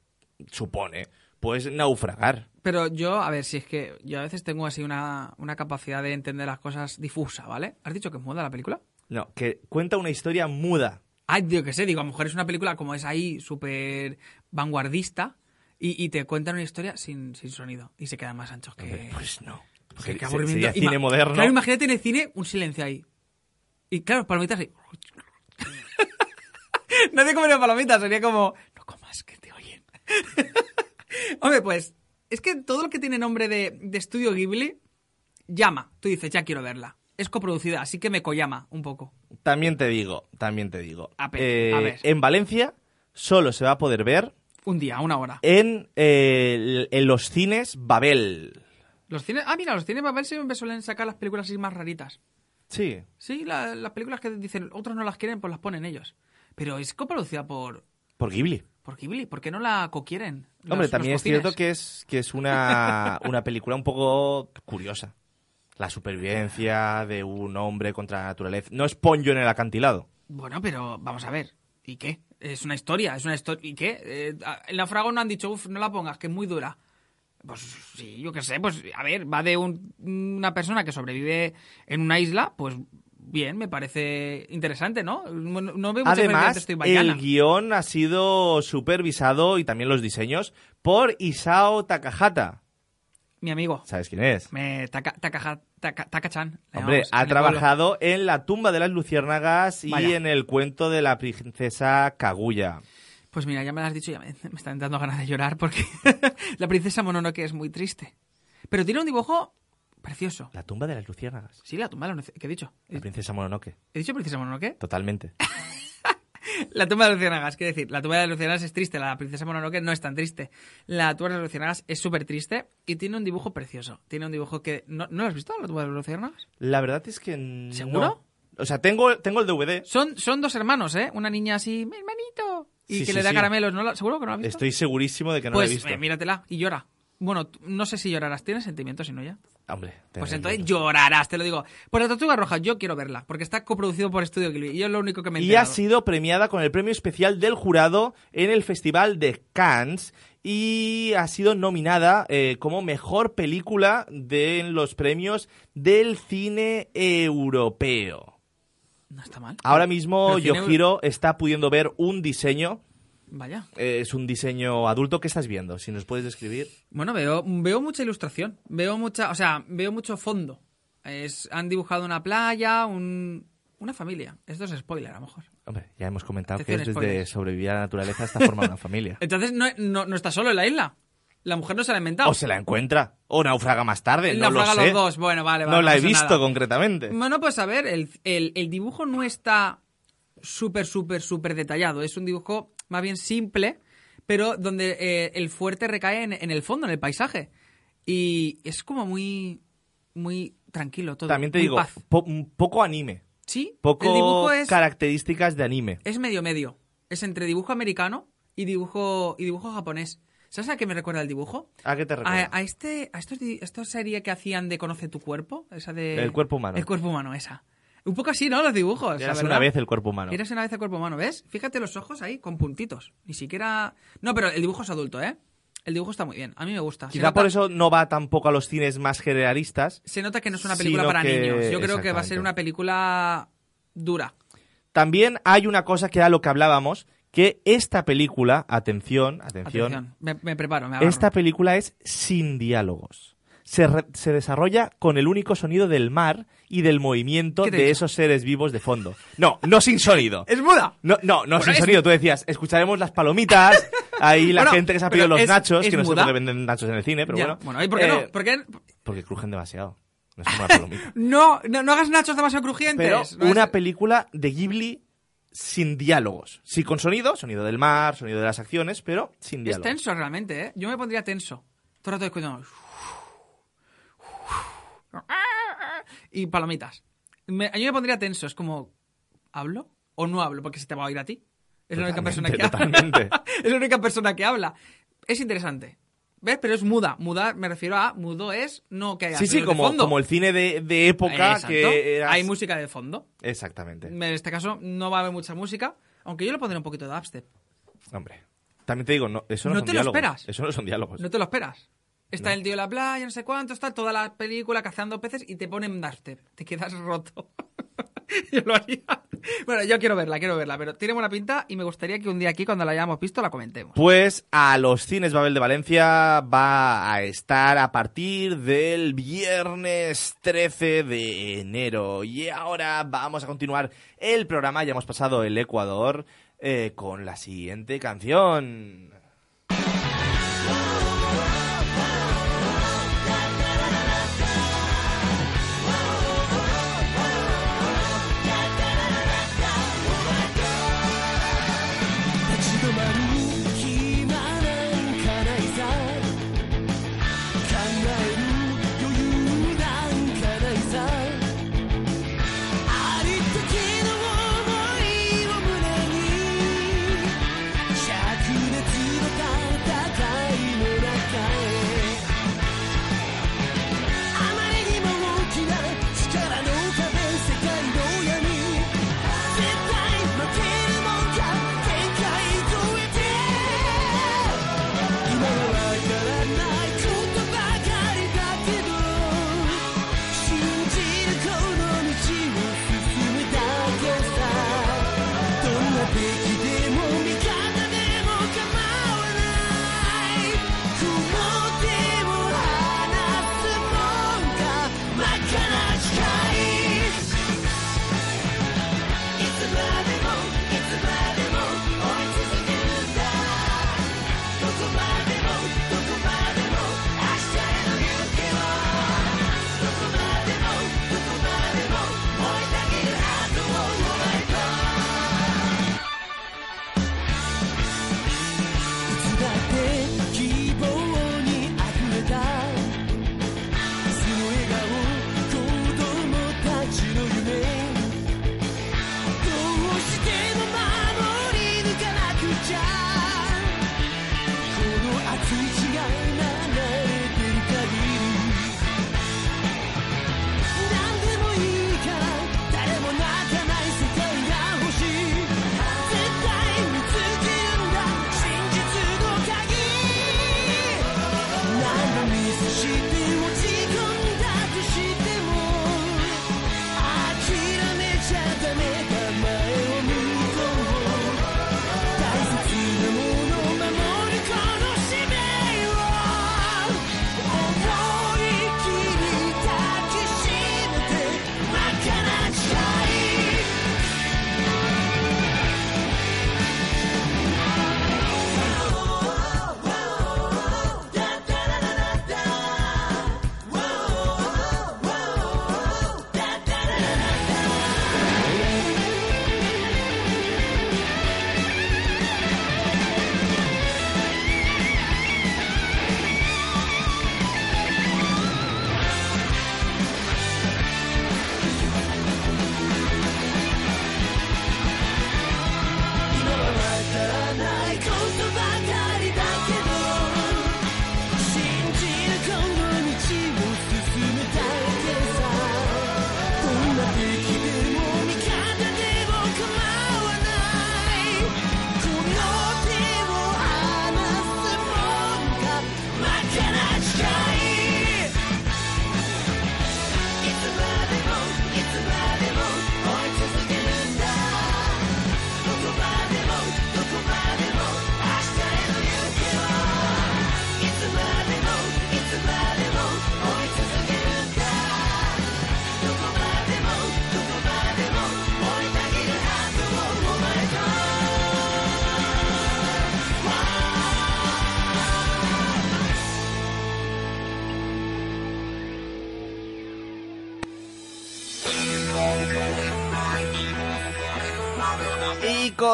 supone, pues, naufragar. Pero yo, a ver, si es que yo a veces tengo así una, una capacidad de entender las cosas difusa, ¿vale? ¿Has dicho que es muda la película? No, que cuenta una historia muda. Ay, yo qué sé, digo, a lo mejor es una película como es ahí, súper vanguardista, y, y te cuentan una historia sin, sin sonido, y se quedan más anchos que... Pues no. Qué aburrimiento. sería cine moderno. Claro, imagínate en el cine un silencio ahí. Y claro, palomitas ahí. Nadie comería palomitas, sería como, no comas, que te oyen. Hombre, pues, es que todo lo que tiene nombre de, de estudio Ghibli llama. Tú dices, ya quiero verla. Es coproducida, así que me collama un poco. También te digo, también te digo. A ver, Eh, a ver. En Valencia solo se va a poder ver Un día, una hora. en, eh, en los cines Babel. Los cines. Ah, mira, los cines Babel siempre suelen sacar las películas así más raritas. Sí. Sí, la- las películas que dicen otros no las quieren, pues las ponen ellos. Pero es coproducida por, Por Ghibli. Por Ghibli. ¿Por qué no la coquieren? los- Hombre, también es cierto que es, que es una, una película un poco curiosa. La supervivencia de un hombre contra la naturaleza. No es Ponyo en el acantilado. Bueno, pero vamos a ver. ¿Y qué? Es una historia, es una historia. ¿Y qué? Eh, el naufrago no han dicho, uff, no la pongas, que es muy dura. Pues sí, yo qué sé, pues a ver, va de un- una persona que sobrevive en una isla, pues bien, me parece interesante, ¿no? No, no veo Además, esto y Baiana. el guion ha sido supervisado y también los diseños por Isao Takahata. Mi amigo, ¿Sabes quién es? me, Taka- Taka-chan. Hombre, llamamos ha trabajado en La tumba de las luciérnagas y Vaya. en el cuento de la princesa Kaguya. Pues mira, ya me lo has dicho, ya me, me están dando ganas de llorar porque la princesa Mononoke es muy triste. Pero tiene un dibujo precioso. La tumba de las luciérnagas. Sí, la tumba de los... ¿Qué he dicho? La princesa Mononoke. ¿He dicho princesa Mononoke? Totalmente. La tumba de los luciérnagas, quiero decir, la tumba de los luciérnagas es triste, la princesa Mononoke no es tan triste. La tumba de los luciérnagas es súper triste y tiene un dibujo precioso. Tiene un dibujo que... ¿No, ¿no lo has visto, la tumba de los luciérnagas? La verdad es que no. ¿Seguro? O sea, tengo, tengo el DVD. Son, son dos hermanos, ¿eh? Una niña así, mi hermanito, y Sí, que sí, le da sí. caramelos. ¿no? la- ¿Seguro que no has visto? Estoy segurísimo de que no pues lo he visto. eh, míratela y llora. Bueno, no sé si llorarás. ¿Tienes sentimientos si no ya? Hombre, Pues entonces llorarás, te lo digo. Por la Tortuga Roja, yo quiero verla, porque está coproducido por Estudio Ghibli. Y yo es lo único que me he Y ha sido premiada con el premio especial del jurado en el Festival de Cannes y ha sido nominada eh, como mejor película de en los premios del cine europeo. No está mal. Ahora mismo Yohiro está pudiendo ver un diseño, Vaya. eh, es un diseño adulto que estás viendo, si nos puedes describir. Bueno, veo, veo mucha ilustración. Veo mucha, o sea, veo mucho fondo. Es, han dibujado una playa, un, una familia. Esto es spoiler, a lo mejor. Hombre, ya hemos comentado que es desde spoilers. sobrevivir a la naturaleza hasta formar una familia. Entonces no, no, no está solo en la isla. La mujer no se la ha inventado. O se la encuentra, o naufraga más tarde, no lo sé. los dos. Bueno, vale, vale. no la he visto nada. concretamente. Bueno, pues a ver, el, el- el dibujo no está súper, súper, súper detallado. Es un dibujo más bien simple, pero donde eh, el fuerte recae en, en el fondo, en el paisaje. Y es como muy, muy tranquilo todo. También te digo, po- poco anime. Sí, Poco el dibujo es, características de anime. es medio medio. Es entre dibujo americano y dibujo, y dibujo japonés. ¿Sabes a qué me recuerda el dibujo? ¿A qué te recuerda? A, a este, a estos, esta serie que hacían de Conoce tu cuerpo, esa de... El cuerpo humano. El cuerpo humano, esa. Un poco así, ¿no? Los dibujos. Eras una vez el cuerpo humano. Eras una vez el cuerpo humano, ¿ves? Fíjate los ojos ahí, con puntitos. Ni siquiera... No, pero el dibujo es adulto, ¿eh? El dibujo está muy bien. A mí me gusta. Quizá nota- por eso no va tampoco a los cines más generalistas. Se nota que no es una película para que- niños. Yo creo que va a ser una película dura. También hay una cosa que era lo que hablábamos, que esta película, atención, atención, Atención. Me, me preparo, me agarro. esta película es sin diálogos. Se, re- se desarrolla con el único sonido del mar y del movimiento ¿Qué te de dicho? esos seres vivos de fondo. No, no sin sonido. ¡Es muda! No, no, no Bueno, sin es- sonido. Tú decías, escucharemos las palomitas, ahí la Bueno, gente que se ha pedido los es- nachos, es que no sé muda. por qué venden nachos en el cine, pero Ya. bueno. Bueno, ¿y por qué Eh, no? ¿Por qué? Porque crujen demasiado. No es como una palomita. No, no, no hagas nachos demasiado crujientes. Pero No una es- película de Ghibli sin diálogos. Sí con sonido, sonido del mar, sonido de las acciones, pero sin Es diálogos. tenso realmente, ¿eh? Yo me pondría tenso. Todo el rato escuchando... Y palomitas. Me, yo me pondría tenso. Es como... ¿Hablo o no hablo? Porque se te va a oír a ti. Es la única persona que Totalmente, habla. es la única persona que habla. Es interesante. ¿Ves? Pero es muda. Muda, me refiero a mudo es no que haya Sí, sí, como, fondo. como el cine de, de época Exacto. que era... Hay música de fondo. Exactamente. En este caso no va a haber mucha música, aunque yo le pondré un poquito de dubstep. Hombre. También te digo, no, eso no, No son te lo esperas. Eso no son diálogos. No te lo esperas. Está No. el tío en la playa, no sé cuánto, está toda la película cazando peces y te ponen dubstep. Te quedas roto. yo lo haría. Bueno, yo quiero verla, quiero verla, pero tiene buena pinta y me gustaría que un día aquí, cuando la hayamos visto, la comentemos. Pues a los cines Babel de Valencia va a estar a partir del viernes 13 de enero. Y ahora vamos a continuar el programa. Ya hemos pasado el Ecuador eh, con la siguiente canción.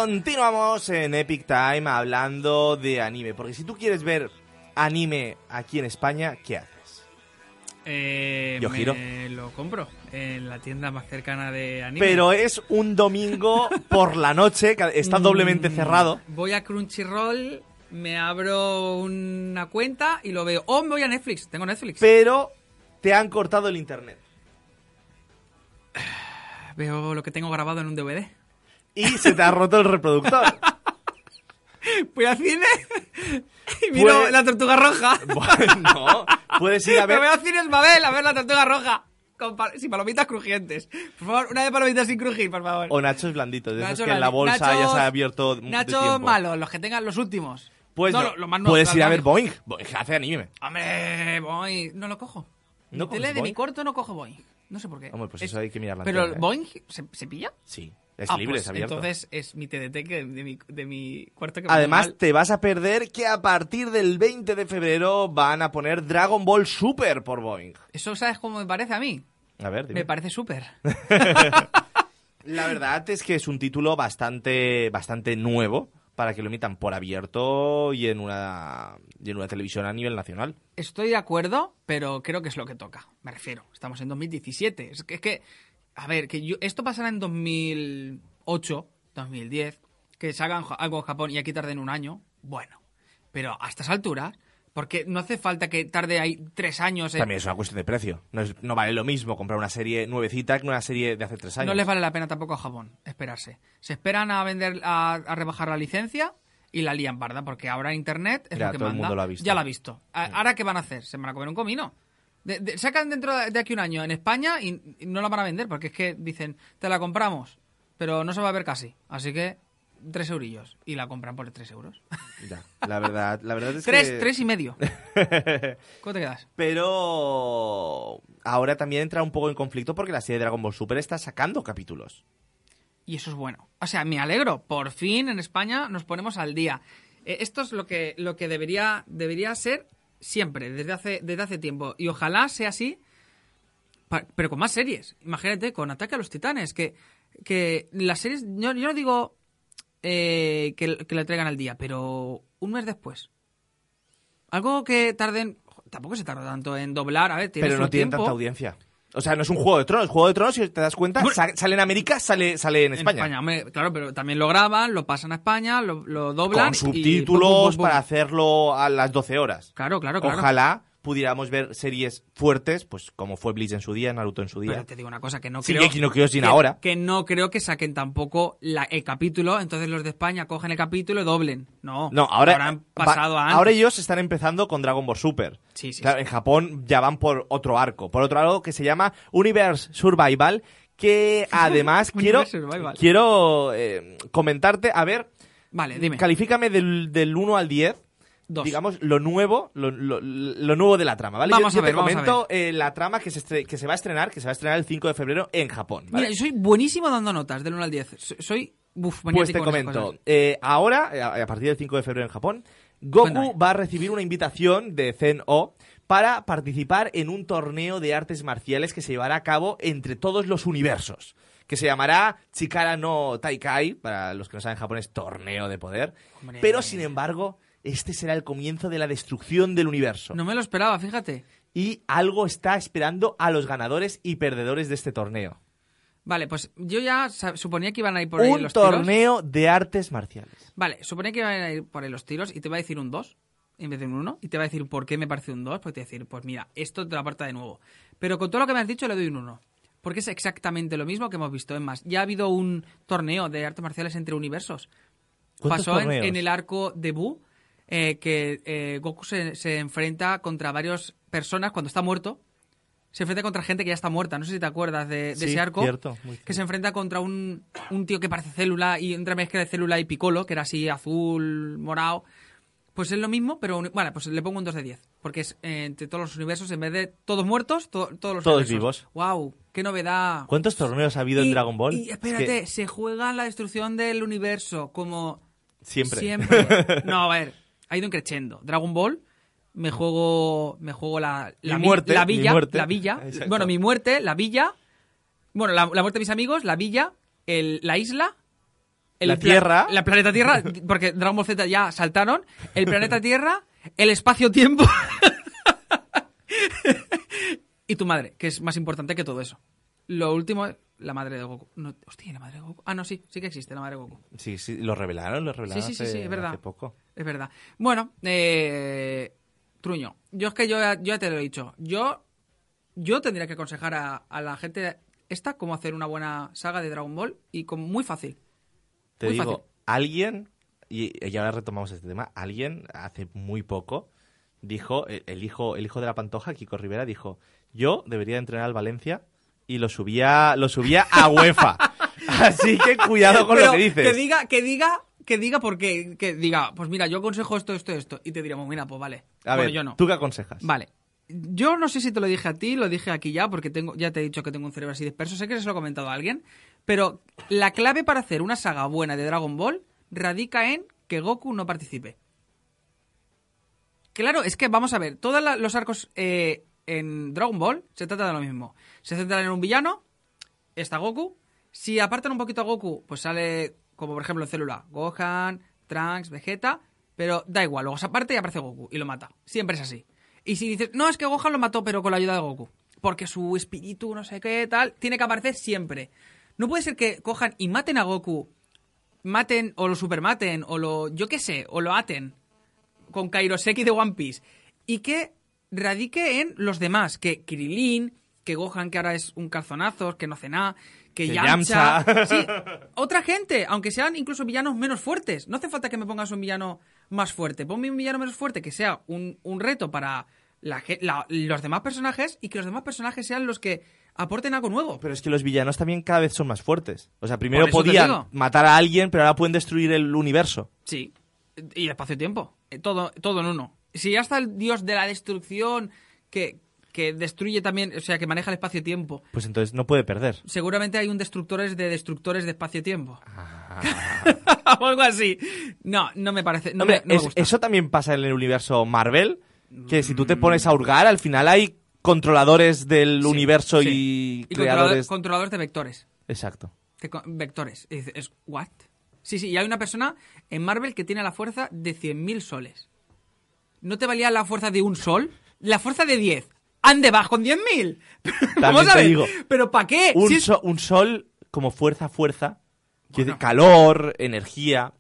Continuamos en Epic Time hablando de anime. Porque si tú quieres ver anime aquí en España, ¿qué haces? Eh, Yo me giro. lo compro en la tienda más cercana de anime. Pero es un domingo por la noche, está doblemente Mm, cerrado. Voy a Crunchyroll me abro una cuenta y lo veo. O me voy a Netflix, tengo Netflix. Pero te han cortado el internet. Veo lo que tengo grabado en un DVD. Y se te ha roto el reproductor. Voy al cine y miro la tortuga roja. Bueno, puedes ir a Me ver... voy al cine Esmabel a ver la tortuga roja. Con pal- sin palomitas crujientes. Por favor, una de palomitas sin crujir, por favor. O nachos blanditos, de esos que en la bolsa ya nachos- se ha abierto de Nachos tiempo. malos, los que tengan los últimos. Pues no, no, los más nuevos, puedes los ir a más ver viejos. Boeing. Boeing hace anime. Hombre, Boeing. No lo cojo. ¿No ¿No tele de mi corto no cojo Boeing. No sé por qué. Hombre, pues Es- eso hay que mirar la Pero antena, ¿eh? Boeing se, se pilla. Sí, es Ah, libre, pues es abierto. Entonces es mi TDT que de mi, de mi cuarto que me Además, te vas a perder que a partir del 20 de febrero van a poner Dragon Ball Super por Boeing. Eso, ¿sabes cómo me parece a mí? A ver, dime. Me parece súper. La verdad es que es un título bastante, bastante nuevo para que lo emitan por abierto y en una, y en una televisión a nivel nacional. Estoy de acuerdo, pero creo que es lo que toca. Me refiero. Estamos en 2017. Es que, es que a ver, que yo, esto pasará en 2008, 2010, que jo- algo en Japón y aquí tarden un año. Bueno, pero a estas alturas, porque no hace falta que tarde ahí tres años. en- También es una cuestión de precio. No, es- no vale lo mismo comprar una serie nuevecita que una serie de hace tres años. No les vale la pena tampoco a Japón esperarse. Se esperan a vender, a, a rebajar la licencia y la lían parda, porque ahora Internet es lo que todo el manda. mundo lo ha visto. Ya lo ha visto. A- ¿Ahora qué van a hacer? Se van a comer un comino. De- de- sacan dentro de aquí un año en España y, y no la van a vender, porque es que dicen, te la compramos, pero no se va a ver casi. Así que tres eurillos. Y la compran por tres euros. Ya, la verdad, la verdad es tres, que... tres y medio. ¿Cómo te quedas? Pero ahora también entra un poco en conflicto porque la serie de Dragon Ball Super está sacando capítulos. Y eso es bueno. O sea, me alegro. Por fin en España nos ponemos al día. Eh, esto es lo que, lo que debería, debería ser siempre, desde hace, desde hace tiempo. Y ojalá sea así, pero con más series. Imagínate, con Ataque a los Titanes, que, que las series, yo, yo no digo eh, que, que le traigan al día, pero un mes después. Algo que tarden, tampoco se tarda tanto en doblar, a ver, tiene Pero no tienen tanta audiencia. O sea, no es un Juego de Tronos. Juego de Tronos, si te das cuenta, sale en América, sale, sale en En España. España, hombre, claro, pero también lo graban, lo pasan a España, lo, lo doblan. Con subtítulos pum, pum, pum, pum. para hacerlo a las 12 horas. Claro, claro, claro. Ojalá pudiéramos ver series fuertes, pues como fue Bleach en su día, Naruto en su día. Pero te digo una cosa, que no Sí, creo... Shingeki no Kyojin que, ahora. Que no creo que saquen tampoco la- el capítulo, entonces los de España cogen el capítulo y doblen. No, No, ahora, habrán va- pasado antes. ahora ellos están empezando con Dragon Ball Super. Sí, sí, Claro, sí. En Japón ya van por otro arco, por otro arco que se llama Universe Survival, que además quiero, Survival. quiero eh, comentarte, a ver, Vale, dime. califícame del, del 1 al 10, Dos. digamos, lo nuevo, lo, lo- lo nuevo de la trama, ¿vale? Vamos yo, a ver, te vamos a comento eh, la trama que se, que se va a estrenar, que se va a estrenar el 5 de febrero en Japón, ¿vale? Mira, yo soy buenísimo dando notas del 1 al 10. So- Soy... Uf, Pues te comento, eh, ahora, eh, a a partir del 5 de febrero en Japón, Goku Cuéntame. va a recibir una invitación de Zen-O para participar en un torneo de artes marciales que se llevará a cabo entre todos los universos, que se llamará Chikara no Taikai, para los que no saben japonés, torneo de poder. Hombre. Pero, sin embargo, este será el comienzo de la destrucción del universo. No me lo esperaba, fíjate. Y algo está esperando a los ganadores y perdedores de este torneo. Vale, pues yo ya suponía que iban a ir por ahí Un los tiros. torneo de artes marciales. Vale, suponía que iban a ir por ahí los tiros y te va a decir un 2 en vez de un 1 y te va a decir por qué me parece un 2, pues te va a decir, pues mira, esto te lo aparta de nuevo. Pero con todo lo que me has dicho le doy un 1. Porque es exactamente lo mismo que hemos visto. Es más, ya ha habido un torneo de artes marciales entre universos. ¿Cuántos Pasó en, en el arco de Buu, eh, que eh, Goku se, se enfrenta contra varias personas cuando está muerto. Se enfrenta contra gente que ya está muerta. No sé si te acuerdas de, de Sí, ese arco. cierto, muy que cierto. se enfrenta contra un, un tío que parece célula y otra mezcla de célula y picolo, que era así azul, morado. Pues es lo mismo, pero uni- vale, pues le pongo un 2 de 10. Porque es eh, entre todos los universos, en vez de todos muertos, to- todos los Todos universos. vivos. ¡Wow! ¡Qué novedad! ¿Cuántos torneos ha habido en Y- Dragon Ball? Y Es espérate, que se juega la destrucción del universo como siempre. Siempre. No, a ver, ha ido creciendo. Dragon Ball, me juego, me juego la, la, Mi muerte, la mi villa, muerte. la villa. Exacto. Bueno, mi muerte, la villa. Bueno, la, la muerte de mis amigos, la villa, el, la isla. el La Tierra. La planeta Tierra, porque Dragon Ball Z ya saltaron. El planeta Tierra, el espacio-tiempo. y tu madre, que es más importante que todo eso. Lo último la madre de Goku. No, hostia, la madre de Goku. Ah, no, sí, sí que existe la madre de Goku. Sí, sí, lo revelaron, lo revelaron Sí, sí, sí, hace, sí, es verdad. hace poco. Es verdad. Bueno, eh, Truño, yo es que yo, ya- yo ya te lo he dicho. Yo, yo tendría que aconsejar a, a la gente esta cómo hacer una buena saga de Dragon Ball y con, muy fácil. Te Muy digo, fácil. alguien, y, y ahora retomamos este tema, alguien hace muy poco dijo, el, el hijo, el hijo de la pantoja, Kiko Rivera, dijo, yo debería entrenar al Valencia y lo subía, lo subía a UEFA. Así que cuidado con Pero lo que dices. Que diga, que diga, que diga por qué. Que diga, pues mira, yo aconsejo esto, esto, esto. Y te diremos, mira, pues vale. A bueno, ver, yo no. ¿tú qué aconsejas? Vale. Yo no sé si te lo dije a ti, lo dije aquí ya, porque tengo, ya te he dicho que tengo un cerebro así disperso. Sé que se lo he comentado a alguien. Pero la clave para hacer una saga buena de Dragon Ball radica en que Goku no participe. Claro, es que vamos a ver, todos los arcos eh, en Dragon Ball se trata de lo mismo. Se centran en un villano, está Goku. Si apartan un poquito a Goku, pues sale, como por ejemplo en Célula, Gohan, Trunks, Vegeta, pero da igual, luego se aparte y aparece Goku y lo mata. Siempre es así. Y si dices, no, es que Gohan lo mató, pero con la ayuda de Goku, porque su espíritu, no sé qué, tal, tiene que aparecer siempre. No puede ser que cojan y maten a Goku, maten o lo supermaten, o lo, yo qué sé, o lo aten con Kairoseki de One Piece y que radique en los demás, que Krilin, que Gohan que ahora es un calzonazo, que no hace nada, que, Que Yamcha, Yamcha. sí, otra gente, aunque sean incluso villanos menos fuertes, no hace falta que me pongas un villano más fuerte, ponme un villano menos fuerte que sea un, un reto para la los demás personajes y que los demás personajes sean los que aporten algo nuevo. Pero es que los villanos también cada vez son más fuertes. O sea, primero podían matar a alguien, pero ahora pueden destruir el universo. Sí, y espacio-tiempo. Eh, Todo, todo en uno. Si ya está el dios de la destrucción que, que destruye también, o sea, que maneja el espacio-tiempo, Pues entonces no puede perder. seguramente hay un destructores de destructores de espacio-tiempo. Ah. o algo así. No, no me parece. No, Hombre, me, no me gusta. eso también pasa en el universo Marvel, que si tú te pones a hurgar, al final hay controladores del Sí, universo sí. y, Y creadores... controlador- controladores de vectores. Exacto. de vectores. ¿es what? Sí, sí, y hay una persona en Marvel que tiene la fuerza de 100.000 soles. ¿No te valía la fuerza de un sol? La fuerza de 10. ¡Ande, vas con 10.000! Vamos a ver, digo. ¿pero para qué? Un, Si es- so- un sol como fuerza, fuerza. Bueno. calor, energía.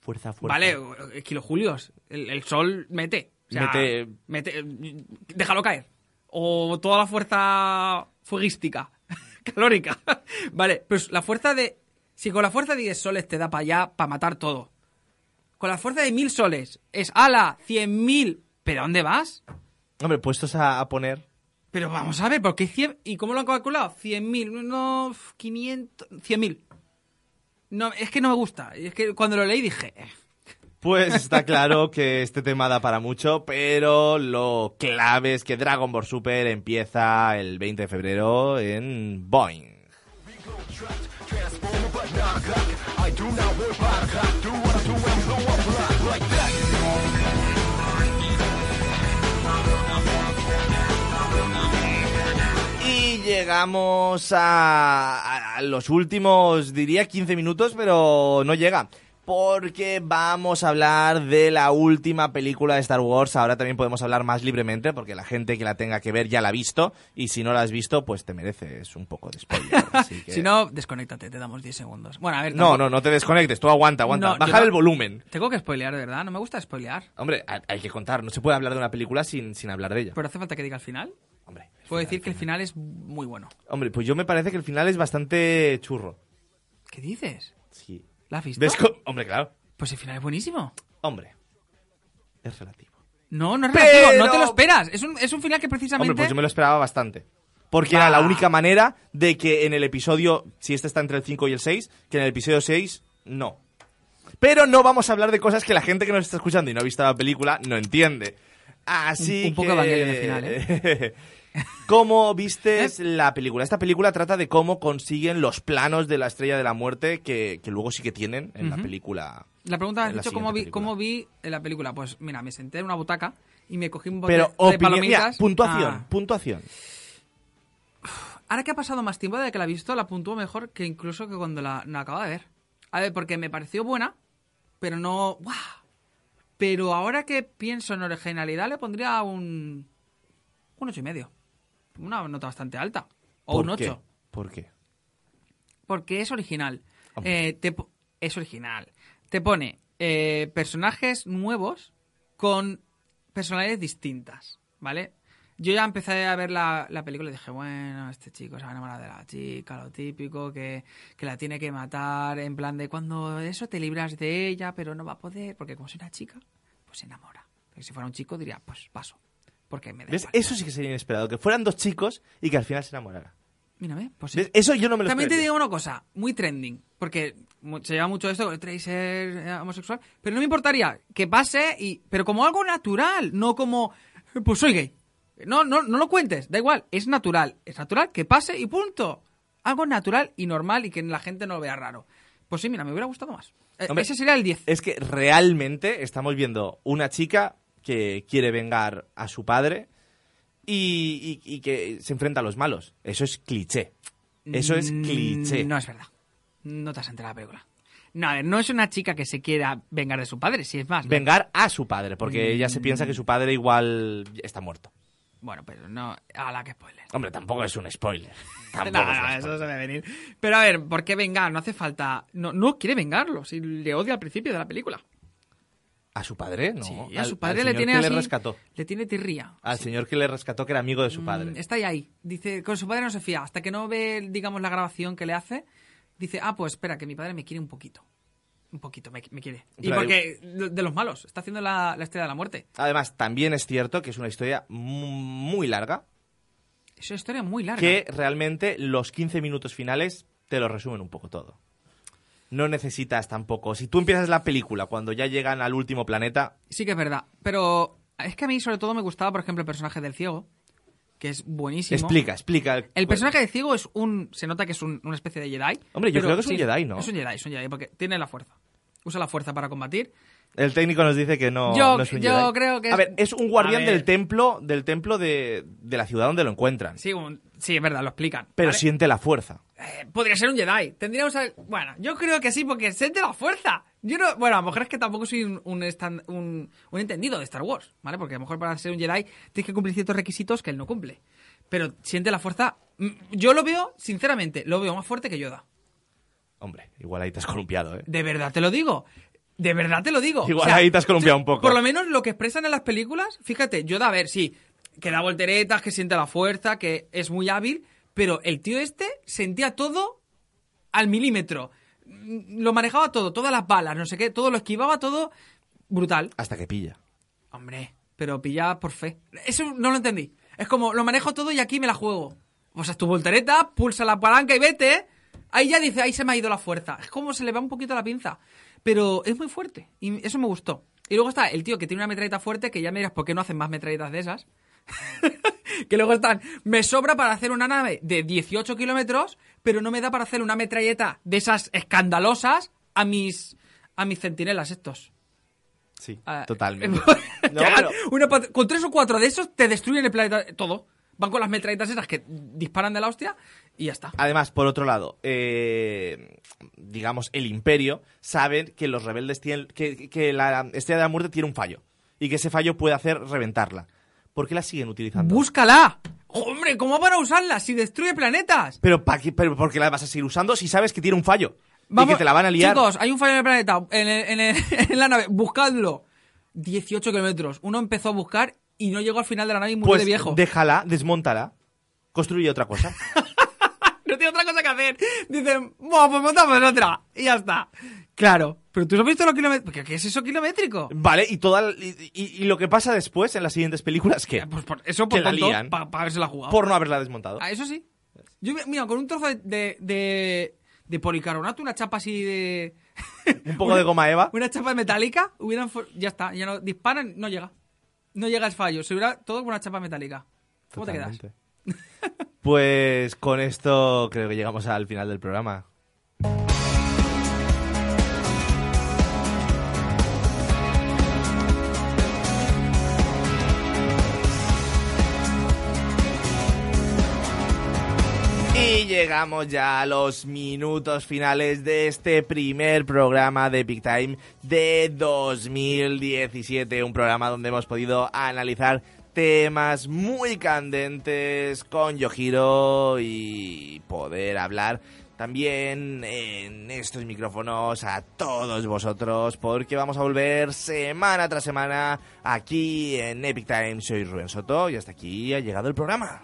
Fuerza, fuerza. Vale, eh, kilojulios. El, el sol mete. O sea, Mete- mete- Déjalo caer. O toda la fuerza fueguística. calórica. vale, pues la fuerza de... Si con la fuerza de 10 soles te da para allá, para matar todo. Con la fuerza de 1000 soles es ala, 100.000. ¿Pero dónde vas? Hombre, puestos a, a poner... Pero vamos a ver, ¿por qué 100? ¿Y cómo lo han calculado? 100.000, no, 500, 100.000. No, es que no me gusta. Es que cuando lo leí dije, eh, Pues está claro que este tema da para mucho, pero lo clave es que Dragon Ball Super empieza el 20 de febrero en Boeing. Llegamos a, a- los últimos, diría 15 minutos, pero no llega. Porque vamos a hablar de la última película de Star Wars. Ahora también podemos hablar más libremente, porque la gente que la tenga que ver ya la ha visto. Y si no la has visto, pues te mereces un poco de spoiler. así que- si no, desconéctate, te damos 10 segundos. Bueno, a ver, No, tampoco- no, no te desconectes. Tú aguanta, aguanta. No, Bajar no- el volumen. Tengo que spoilear, de verdad, no me gusta spoilear. Hombre, hay que contar. No se puede hablar de una película sin, sin hablar de ella. Pero hace falta que diga el final. Hombre, Puedo decir que el final es muy bueno. Hombre, pues yo me parece que el final es bastante churro. ¿Qué dices? Sí. ¿La has visto? ¿Ves co- Hombre, claro. Pues el final es buenísimo. Hombre. Es relativo. No, no es Pero- relativo, no te lo esperas. Es un, es un final que precisamente... Hombre, pues yo me lo esperaba bastante. Porque era la Bah. única manera de que en el episodio, si este está entre el 5 y el 6, que en el episodio 6, no. Pero no vamos a hablar de cosas que la gente que nos está escuchando y no ha visto la película no entiende. Así Un- un poco que... Evangelion el final, ¿eh? ¿Cómo vistes la película? Esta película trata de cómo consiguen los planos de la Estrella de la Muerte que, que luego sí que tienen en la película. La pregunta en dicho cómo vi, cómo vi en la película. Pues mira, me senté en una butaca y me cogí un bote Pero, de opinión, mira, palomitas. puntuación, Ah. puntuación. Ahora que ha pasado más tiempo desde que la he visto, la puntúo mejor que incluso que cuando la, la acabo de ver. A ver, porque me pareció buena, pero no... ¡guau! Pero ahora que pienso en originalidad le pondría un... Un ocho y medio. Una nota bastante alta. O ¿Por un qué? 8. ¿Por qué? Porque es original. Eh, te es original. Te pone eh, personajes nuevos con personalidades distintas, ¿vale? Yo ya empecé a ver la, la película y dije, bueno, este chico se va a enamorar de la chica, lo típico, que, que la tiene que matar, en plan de cuando eso te libras de ella, pero no va a poder, porque como soy una chica, pues se enamora. Porque si fuera un chico diría, pues paso, porque me da ¿Ves? Eso sí que sería inesperado, que fueran dos chicos y que al final se enamoraran. Mírame, pues sí. Eso yo no me lo También te digo una cosa, muy trending, porque se lleva mucho esto el tracer eh, homosexual, pero no me importaría que pase, y pero como algo natural, no como, pues soy gay. No, no, no lo cuentes, da igual, es natural, es natural que pase y punto. Algo natural y normal y que la gente no lo vea raro. Pues sí, mira, me hubiera gustado más. Hombre, ese sería el 10. Es que realmente estamos viendo una chica que quiere vengar a su padre y, y- y que se enfrenta a los malos. Eso es cliché. Eso es Mm, cliché. No es verdad. No te has enterado la película. No, a ver, no es una chica que se quiera vengar de su padre, si es más. Vengar a su padre, porque ella se Mm. piensa que su padre igual está muerto. Bueno, pero no. A la que spoiler. Hombre, tampoco es un spoiler. Tampoco No, es un no, spoiler. eso se ve venir. Pero a ver, ¿por qué vengar? No hace falta. No, no quiere vengarlo. Si le odia al principio de la película. ¿A su padre? No. sí, a su al padre le tiene que así. le rescató. Le tiene tirría. Al señor que le rescató, que era amigo de su Mm, padre. Está ahí, ahí. Dice, con su padre no se fía. Hasta que no ve, digamos, la grabación que le hace, dice, ah, pues espera, que mi padre me quiere un poquito. Un poquito, me, me quiere. Y Pero- porque de de los malos, está haciendo la, la estrella de la muerte. Además, también es cierto que es una historia mu- muy larga, Es una historia muy larga. que realmente los 15 minutos finales te lo resumen un poco todo. No necesitas tampoco. Si tú empiezas la película cuando ya llegan al último planeta, Sí que es verdad. Pero es que a mí sobre todo me gustaba, por ejemplo, el personaje del ciego, que es buenísimo. explica, explica. El personaje de ciego es un. Se nota que es un- una especie de Jedi. Hombre, yo creo que es un Jedi, ¿no? Es un Jedi, es un Jedi, porque tiene la fuerza. Usa la fuerza para combatir. El técnico nos dice que no, Yo- no es un yo Jedi. creo que A es- ver, es un guardián del templo, del templo de, de la ciudad donde lo encuentran. Sí, un- sí, es verdad, lo explican. pero ¿vale? siente la fuerza. Eh, podría ser un Jedi. Tendríamos. a- Bueno, yo creo que sí, porque siente la fuerza. Yo no. Bueno, a lo mejor es que tampoco soy un, un- un entendido de Star Wars, ¿vale? Porque a lo mejor para ser un Jedi tienes que cumplir ciertos requisitos que él no cumple. Pero siente la fuerza. mm, Yo lo veo, sinceramente, lo veo más fuerte que Yoda. Hombre, igual ahí te has columpiado, ¿eh? De verdad te lo digo. De verdad te lo digo. Igual ahí te has columpiado un poco. Por lo menos lo que expresan en las películas, fíjate, Yoda, a ver, sí, que da volteretas, que siente la fuerza, que es muy hábil, pero el tío este sentía todo al milímetro. Mm, Lo manejaba todo, todas las balas, no sé qué, todo lo esquivaba, todo brutal. Hasta que pilla. Hombre, pero pillaba por fe. Eso no lo entendí. Es como, lo manejo todo y aquí me la juego. O sea, tu voltereta, pulsa la palanca y vete. Ahí ya dice, ahí se me ha ido la fuerza. Es como se le va un poquito la pinza. Pero es muy fuerte. Y eso me gustó. Y luego está el tío que tiene una metralleta fuerte, que ya me dirás por qué no hacen más metralletas de esas. que luego están, me sobra para hacer una nave de 18 kilómetros, pero no me da para hacer una metralleta de esas escandalosas a mis, a mis centinelas estos. Sí, Ah, totalmente. No, pero- una con tres o cuatro de esos te destruyen el planeta todo. Van con las metralletas esas que disparan de la hostia y ya está. Además, por otro lado, eh, digamos, el imperio saben que los rebeldes tienen. Que, que la estrella de la muerte tiene un fallo. Y que ese fallo puede hacer reventarla. ¿Por qué la siguen utilizando? ¡Búscala! ¡Hombre! ¿Cómo van a usarla si destruye planetas? pero, ¿para qué, pero ¿por qué la vas a seguir usando si sabes que tiene un fallo? Vamos- y que te la van a liar. Chicos, hay un fallo en el planeta, en, el- en el- en la nave. Buscadlo. 18 kilómetros. Uno empezó a buscar y no llegó al final de la nave y murió pues de viejo. déjala, desmontala, construye otra cosa. No tiene otra cosa que hacer. Dicen, bueno, pues montamos otra. Y ya está. Claro. Pero tú has visto lo kilométrico. ¿Qué, es eso kilométrico? vale, y, toda, y, y- y lo que pasa después en las siguientes películas, ¿qué? Pues por, eso por para haberse la jugado. Por no haberla desmontado. Ah, eso sí. Yo, mira, con un trozo de, de, de, de policarbonato, una chapa así de... Un poco de goma eva. Una chapa metálica, hubieran... Ya está, ya no... Disparan, no llega. No llega el fallo. Se hubiera todo con una chapa metálica. ¿Cómo te quedas? Pues con esto creo que llegamos al final del programa. Y llegamos ya a los minutos finales de este primer programa de Big Time de 2017. Un programa donde hemos podido analizar temas muy candentes con Yojiro y poder hablar también en estos micrófonos a todos vosotros porque vamos a volver semana tras semana aquí en Epic Times. Soy Rubén Soto y hasta aquí ha llegado el programa.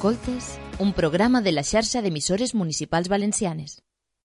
Escoltes, un programa de la xarxa d'emissores municipals valencianes.